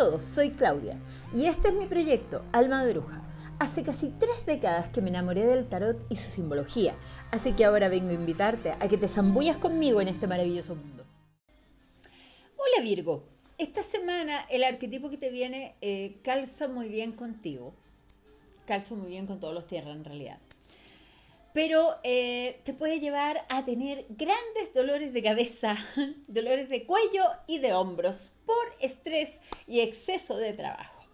todos, soy Claudia y este es mi proyecto Alma de Bruja. Hace casi tres décadas que me enamoré del tarot y su simbología, así que ahora vengo a invitarte a que te zambullas conmigo en este maravilloso mundo. Hola Virgo, esta semana el arquetipo que te viene eh, calza muy bien contigo, calza muy bien con todos los tierras en realidad pero eh, te puede llevar a tener grandes dolores de cabeza, dolores de cuello y de hombros por estrés y exceso de trabajo.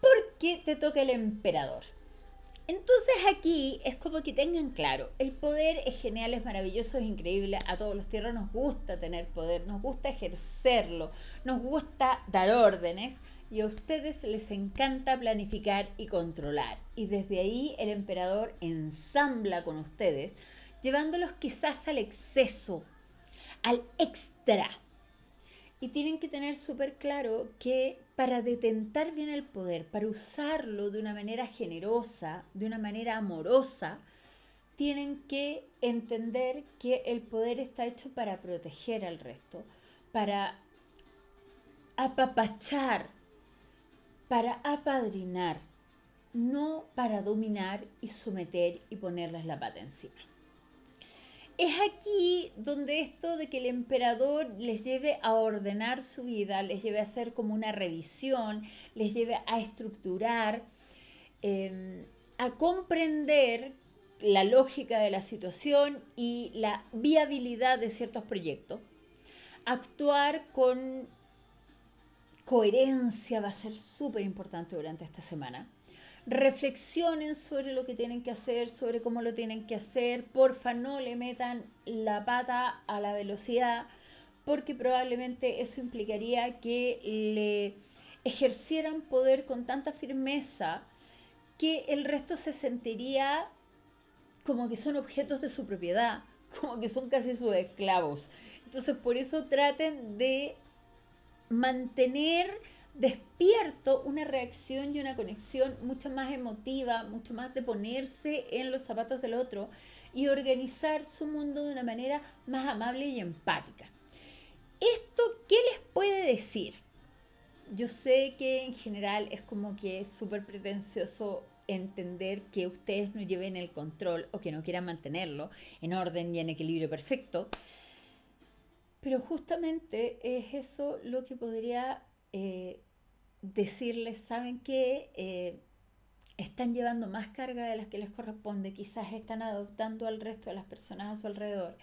Porque te toca el emperador. Entonces aquí es como que tengan claro, el poder es genial, es maravilloso, es increíble, a todos los tierras nos gusta tener poder, nos gusta ejercerlo, nos gusta dar órdenes, y a ustedes les encanta planificar y controlar. Y desde ahí el emperador ensambla con ustedes, llevándolos quizás al exceso, al extra. Y tienen que tener súper claro que para detentar bien el poder, para usarlo de una manera generosa, de una manera amorosa, tienen que entender que el poder está hecho para proteger al resto, para apapachar para apadrinar, no para dominar y someter y ponerles la pata encima. Es aquí donde esto de que el emperador les lleve a ordenar su vida, les lleve a hacer como una revisión, les lleve a estructurar, em, a comprender la lógica de la situación y la viabilidad de ciertos proyectos, actuar con coherencia va a ser súper importante durante esta semana. Reflexionen sobre lo que tienen que hacer, sobre cómo lo tienen que hacer. Porfa, no le metan la pata a la velocidad, porque probablemente eso implicaría que le ejercieran poder con tanta firmeza que el resto se sentiría como que son objetos de su propiedad, como que son casi sus esclavos. Entonces, por eso traten de mantener despierto una reacción y una conexión mucho más emotiva, mucho más de ponerse en los zapatos del otro y organizar su mundo de una manera más amable y empática. ¿Esto qué les puede decir? Yo sé que en general es como que es súper pretencioso entender que ustedes no lleven el control o que no quieran mantenerlo en orden y en equilibrio perfecto, pero justamente es eso lo que podría eh, decirles, ¿saben que eh, están llevando más carga de las que les corresponde, quizás están adoptando al resto de las personas a su alrededor.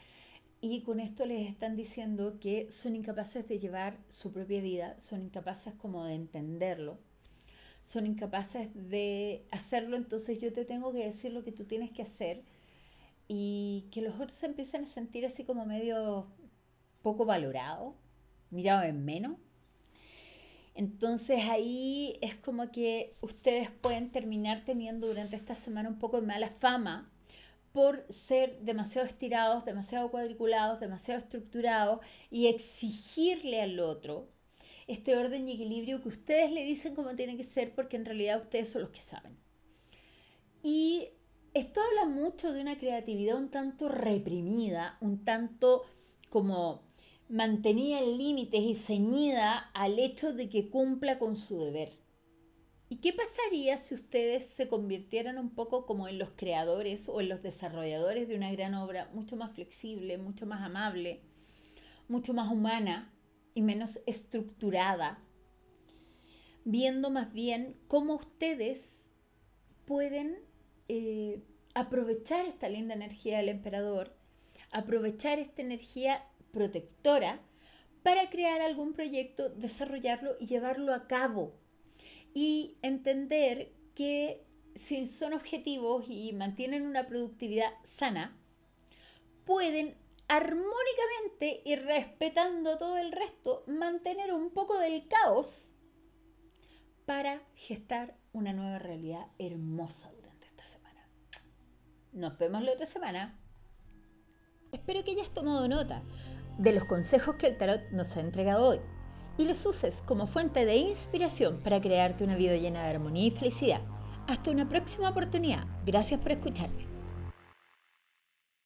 Y con esto les están diciendo que son incapaces de llevar su propia vida, son incapaces como de entenderlo, son incapaces de hacerlo, entonces yo te tengo que decir lo que tú tienes que hacer y que los otros se a sentir así como medio poco valorado, mirado en menos. Entonces ahí es como que ustedes pueden terminar teniendo durante esta semana un poco de mala fama por ser demasiado estirados, demasiado cuadriculados, demasiado estructurados y exigirle al otro este orden y equilibrio que ustedes le dicen cómo tiene que ser porque en realidad ustedes son los que saben. Y esto habla mucho de una creatividad un tanto reprimida, un tanto como mantenía límites y ceñida al hecho de que cumpla con su deber. ¿Y qué pasaría si ustedes se convirtieran un poco como en los creadores o en los desarrolladores de una gran obra mucho más flexible, mucho más amable, mucho más humana y menos estructurada? Viendo más bien cómo ustedes pueden eh, aprovechar esta linda energía del emperador, aprovechar esta energía protectora para crear algún proyecto, desarrollarlo y llevarlo a cabo. Y entender que si son objetivos y mantienen una productividad sana, pueden armónicamente y respetando todo el resto, mantener un poco del caos para gestar una nueva realidad hermosa durante esta semana. Nos vemos la otra semana. Espero que hayas tomado nota de los consejos que el tarot nos ha entregado hoy y los uses como fuente de inspiración para crearte una vida llena de armonía y felicidad. Hasta una próxima oportunidad. Gracias por escucharme.